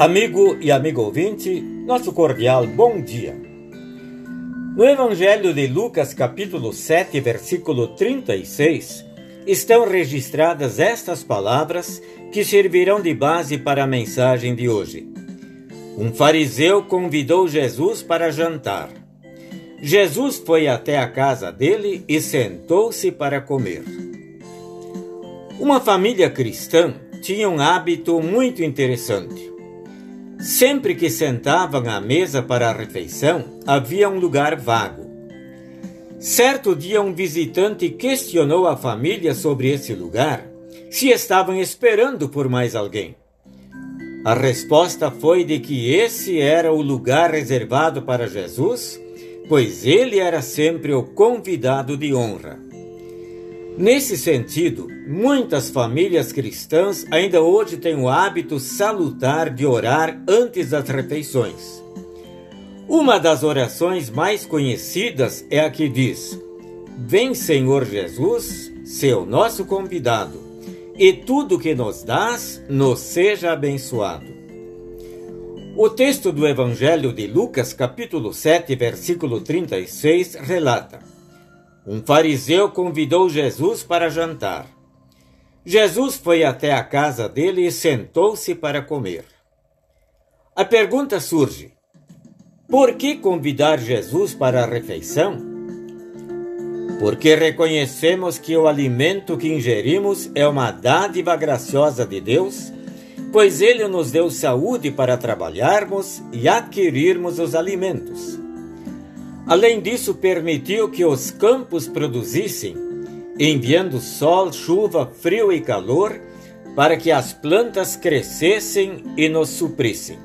Amigo e amigo ouvinte, nosso cordial bom dia. No Evangelho de Lucas, capítulo 7, versículo 36, estão registradas estas palavras que servirão de base para a mensagem de hoje. Um fariseu convidou Jesus para jantar. Jesus foi até a casa dele e sentou-se para comer. Uma família cristã tinha um hábito muito interessante. Sempre que sentavam à mesa para a refeição, havia um lugar vago. Certo dia, um visitante questionou a família sobre esse lugar, se estavam esperando por mais alguém. A resposta foi de que esse era o lugar reservado para Jesus, pois ele era sempre o convidado de honra. Nesse sentido, muitas famílias cristãs ainda hoje têm o hábito salutar de orar antes das refeições. Uma das orações mais conhecidas é a que diz: Vem, Senhor Jesus, seu nosso convidado, e tudo que nos dás nos seja abençoado. O texto do Evangelho de Lucas, capítulo 7, versículo 36, relata: um fariseu convidou Jesus para jantar. Jesus foi até a casa dele e sentou-se para comer. A pergunta surge: por que convidar Jesus para a refeição? Porque reconhecemos que o alimento que ingerimos é uma dádiva graciosa de Deus, pois Ele nos deu saúde para trabalharmos e adquirirmos os alimentos. Além disso, permitiu que os campos produzissem, enviando sol, chuva, frio e calor, para que as plantas crescessem e nos suprissem.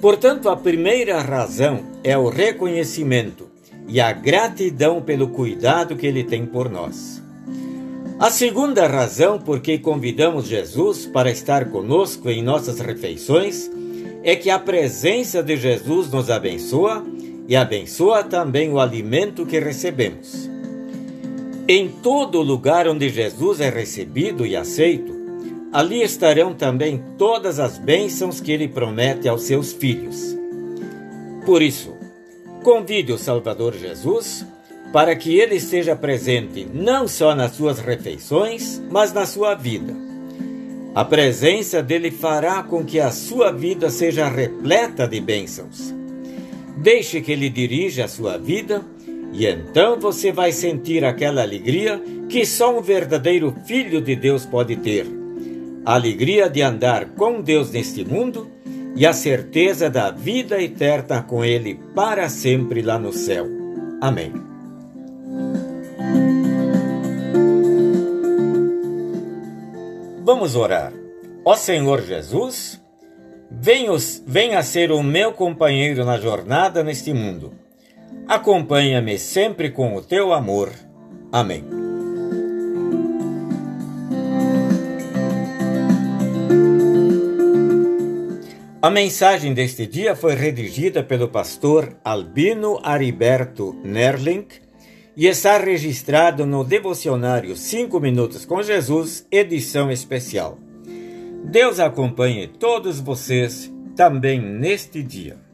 Portanto, a primeira razão é o reconhecimento e a gratidão pelo cuidado que ele tem por nós. A segunda razão por que convidamos Jesus para estar conosco em nossas refeições é que a presença de Jesus nos abençoa e abençoa também o alimento que recebemos. Em todo lugar onde Jesus é recebido e aceito, ali estarão também todas as bênçãos que ele promete aos seus filhos. Por isso, convide o Salvador Jesus para que ele esteja presente não só nas suas refeições, mas na sua vida. A presença dele fará com que a sua vida seja repleta de bênçãos. Deixe que ele dirija a sua vida e então você vai sentir aquela alegria que só um verdadeiro filho de Deus pode ter. A alegria de andar com Deus neste mundo e a certeza da vida eterna com Ele para sempre lá no céu. Amém. Vamos orar. Ó Senhor Jesus, Venha ser o meu companheiro na jornada neste mundo. Acompanha-me sempre com o teu amor. Amém. A mensagem deste dia foi redigida pelo pastor Albino Ariberto Nerling e está registrado no devocionário 5 Minutos com Jesus, edição especial. Deus acompanhe todos vocês também neste dia.